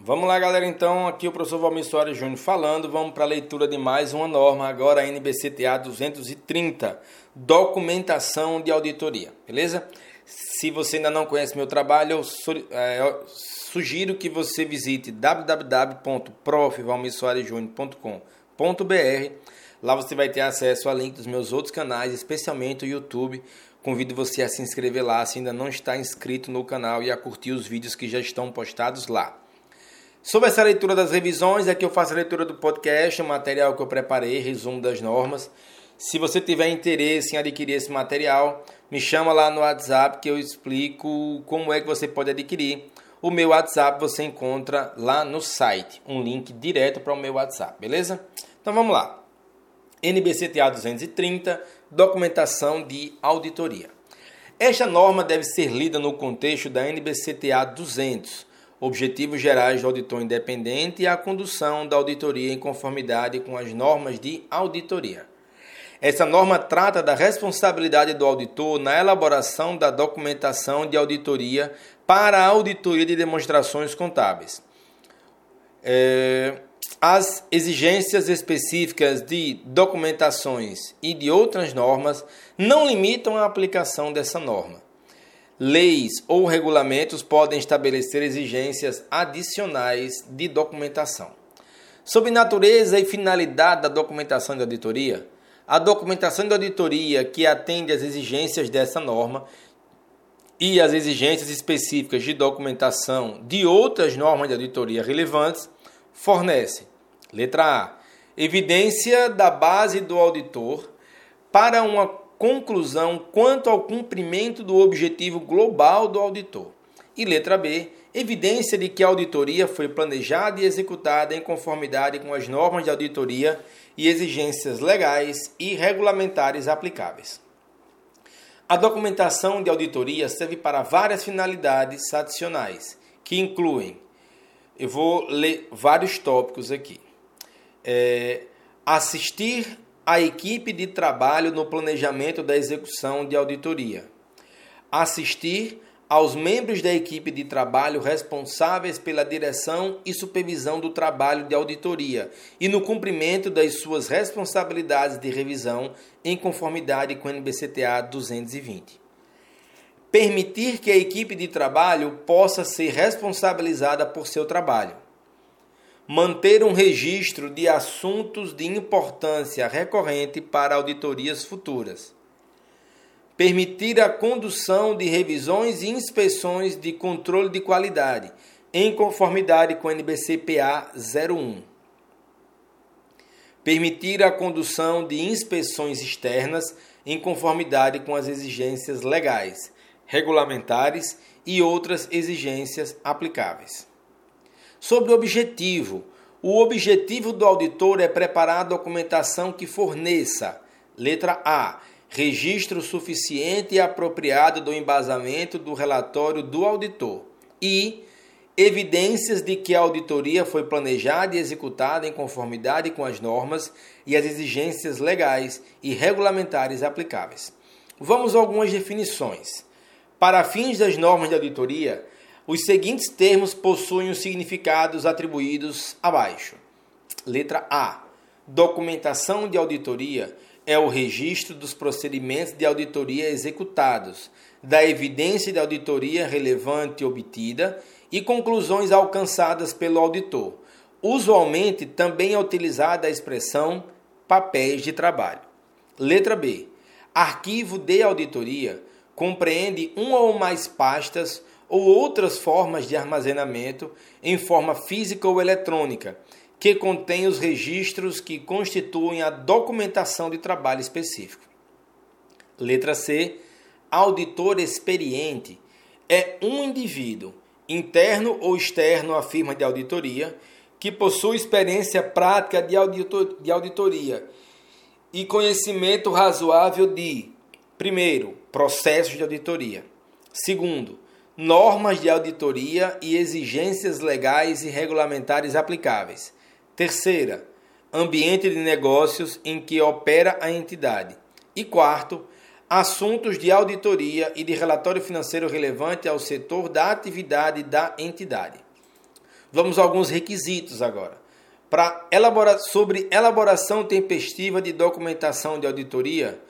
Vamos lá, galera. Então, aqui o professor Valmir Soares Júnior falando. Vamos para a leitura de mais uma norma, agora a NBCTA 230, documentação de auditoria, beleza? Se você ainda não conhece meu trabalho, eu, é, sugiro que você visite www.profvalmirsoaresjunior.com.br. Lá você vai ter acesso a link dos meus outros canais, especialmente o YouTube. Convido você a se inscrever lá se ainda não está inscrito no canal e a curtir os vídeos que já estão postados lá. Sobre essa leitura das revisões, aqui eu faço a leitura do podcast, o material que eu preparei, resumo das normas. Se você tiver interesse em adquirir esse material, me chama lá no WhatsApp que eu explico como é que você pode adquirir. O meu WhatsApp você encontra lá no site, um link direto para o meu WhatsApp, beleza? Então vamos lá. NBCTA 230, documentação de auditoria. Esta norma deve ser lida no contexto da NBCTA 200, Objetivos Gerais do Auditor Independente e a condução da auditoria em conformidade com as normas de auditoria. Essa norma trata da responsabilidade do auditor na elaboração da documentação de auditoria para a auditoria de demonstrações contábeis. É, as exigências específicas de documentações e de outras normas não limitam a aplicação dessa norma leis ou regulamentos podem estabelecer exigências adicionais de documentação. Sobre natureza e finalidade da documentação de auditoria, a documentação de auditoria que atende às exigências dessa norma e às exigências específicas de documentação de outras normas de auditoria relevantes fornece, letra A, evidência da base do auditor para uma conclusão quanto ao cumprimento do objetivo global do auditor. E letra B, evidência de que a auditoria foi planejada e executada em conformidade com as normas de auditoria e exigências legais e regulamentares aplicáveis. A documentação de auditoria serve para várias finalidades adicionais, que incluem, eu vou ler vários tópicos aqui. É, assistir a equipe de trabalho no planejamento da execução de auditoria. Assistir aos membros da equipe de trabalho responsáveis pela direção e supervisão do trabalho de auditoria e no cumprimento das suas responsabilidades de revisão em conformidade com o NBCTA 220. Permitir que a equipe de trabalho possa ser responsabilizada por seu trabalho manter um registro de assuntos de importância recorrente para auditorias futuras, permitir a condução de revisões e inspeções de controle de qualidade em conformidade com o NBCPA 01. Permitir a condução de inspeções externas em conformidade com as exigências legais, regulamentares e outras exigências aplicáveis. Sobre o objetivo. O objetivo do auditor é preparar a documentação que forneça, letra A, registro suficiente e apropriado do embasamento do relatório do auditor e evidências de que a auditoria foi planejada e executada em conformidade com as normas e as exigências legais e regulamentares aplicáveis. Vamos a algumas definições. Para fins das normas de auditoria, os seguintes termos possuem os significados atribuídos abaixo. Letra A. Documentação de auditoria é o registro dos procedimentos de auditoria executados, da evidência de auditoria relevante obtida e conclusões alcançadas pelo auditor. Usualmente também é utilizada a expressão papéis de trabalho. Letra B. Arquivo de auditoria compreende uma ou mais pastas ou outras formas de armazenamento em forma física ou eletrônica, que contém os registros que constituem a documentação de trabalho específico. Letra C. Auditor experiente é um indivíduo, interno ou externo à firma de auditoria, que possui experiência prática de, auditor, de auditoria e conhecimento razoável de, primeiro, processos de auditoria. Segundo, normas de auditoria e exigências legais e regulamentares aplicáveis. Terceira, ambiente de negócios em que opera a entidade. E quarto, assuntos de auditoria e de relatório financeiro relevante ao setor da atividade da entidade. Vamos a alguns requisitos agora. Para sobre elaboração tempestiva de documentação de auditoria,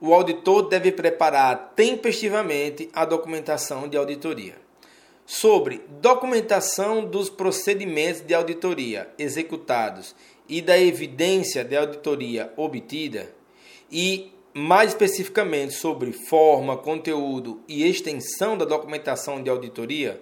o auditor deve preparar tempestivamente a documentação de auditoria. Sobre documentação dos procedimentos de auditoria executados e da evidência de auditoria obtida, e mais especificamente sobre forma, conteúdo e extensão da documentação de auditoria,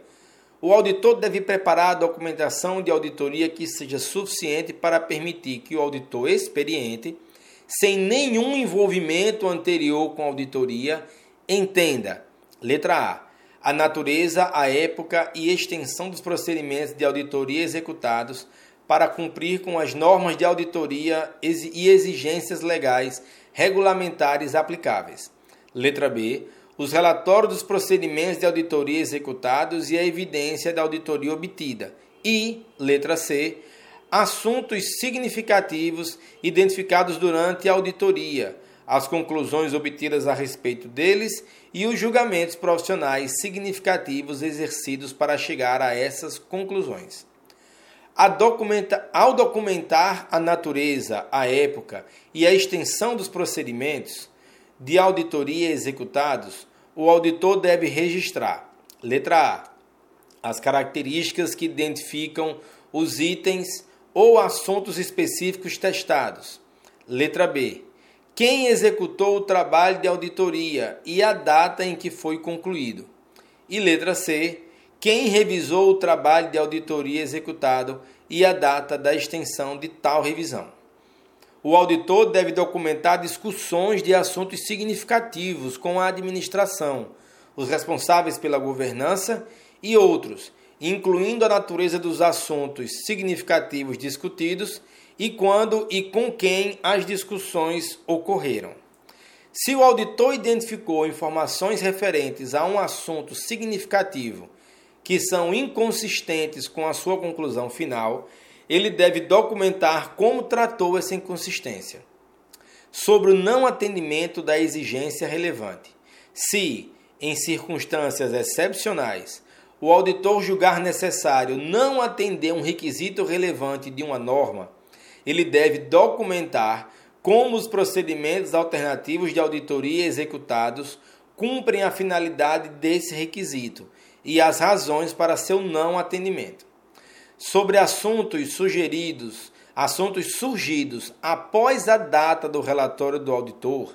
o auditor deve preparar a documentação de auditoria que seja suficiente para permitir que o auditor experiente, sem nenhum envolvimento anterior com auditoria, entenda: letra A. A natureza, a época e extensão dos procedimentos de auditoria executados para cumprir com as normas de auditoria e exigências legais regulamentares aplicáveis. Letra B os relatórios dos procedimentos de auditoria executados e a evidência da auditoria obtida. E, letra C, assuntos significativos identificados durante a auditoria, as conclusões obtidas a respeito deles e os julgamentos profissionais significativos exercidos para chegar a essas conclusões. Documenta, ao documentar a natureza, a época e a extensão dos procedimentos, de auditoria executados, o auditor deve registrar: letra A. As características que identificam os itens ou assuntos específicos testados. Letra B. Quem executou o trabalho de auditoria e a data em que foi concluído. E letra C. Quem revisou o trabalho de auditoria executado e a data da extensão de tal revisão. O auditor deve documentar discussões de assuntos significativos com a administração, os responsáveis pela governança e outros, incluindo a natureza dos assuntos significativos discutidos e quando e com quem as discussões ocorreram. Se o auditor identificou informações referentes a um assunto significativo que são inconsistentes com a sua conclusão final, ele deve documentar como tratou essa inconsistência. Sobre o não atendimento da exigência relevante. Se, em circunstâncias excepcionais, o auditor julgar necessário não atender um requisito relevante de uma norma, ele deve documentar como os procedimentos alternativos de auditoria executados cumprem a finalidade desse requisito e as razões para seu não atendimento. Sobre assuntos sugeridos, assuntos surgidos após a data do relatório do auditor,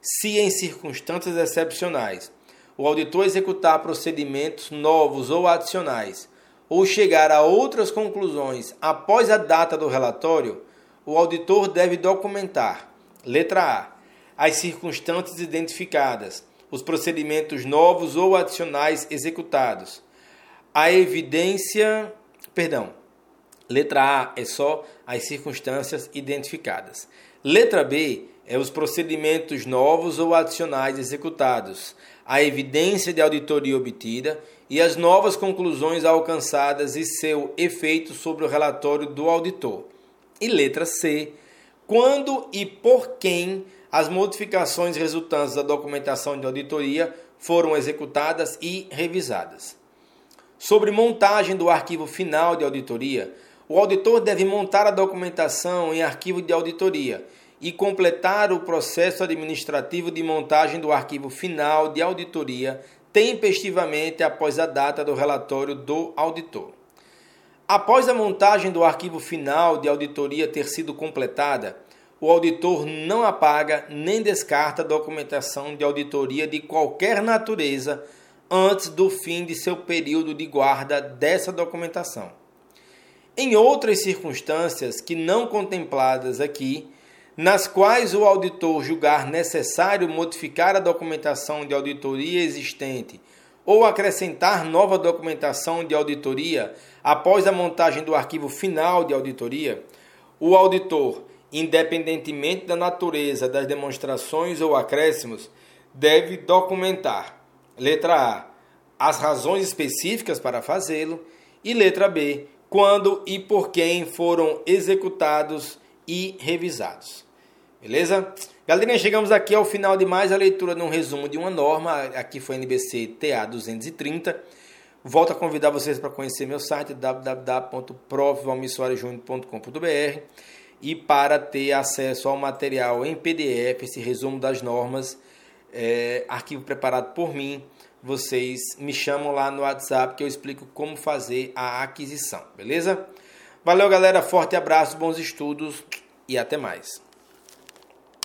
se em circunstâncias excepcionais o auditor executar procedimentos novos ou adicionais ou chegar a outras conclusões após a data do relatório, o auditor deve documentar: letra A, as circunstâncias identificadas, os procedimentos novos ou adicionais executados, a evidência Perdão. Letra A é só as circunstâncias identificadas. Letra B é os procedimentos novos ou adicionais executados, a evidência de auditoria obtida e as novas conclusões alcançadas e seu efeito sobre o relatório do auditor. E letra C, quando e por quem as modificações resultantes da documentação de auditoria foram executadas e revisadas. Sobre montagem do arquivo final de auditoria, o auditor deve montar a documentação em arquivo de auditoria e completar o processo administrativo de montagem do arquivo final de auditoria tempestivamente após a data do relatório do auditor. Após a montagem do arquivo final de auditoria ter sido completada, o auditor não apaga nem descarta documentação de auditoria de qualquer natureza antes do fim de seu período de guarda dessa documentação. Em outras circunstâncias que não contempladas aqui, nas quais o auditor julgar necessário modificar a documentação de auditoria existente ou acrescentar nova documentação de auditoria após a montagem do arquivo final de auditoria, o auditor, independentemente da natureza das demonstrações ou acréscimos, deve documentar Letra A. As razões específicas para fazê-lo. E letra B. Quando e por quem foram executados e revisados. Beleza? Galerinha, chegamos aqui ao final de mais a leitura de um resumo de uma norma. Aqui foi NBC TA 230. Volto a convidar vocês para conhecer meu site www.profvalmissoarejunior.com.br e para ter acesso ao material em PDF, esse resumo das normas, é, arquivo preparado por mim, vocês me chamam lá no WhatsApp que eu explico como fazer a aquisição, beleza? Valeu, galera. Forte abraço, bons estudos e até mais.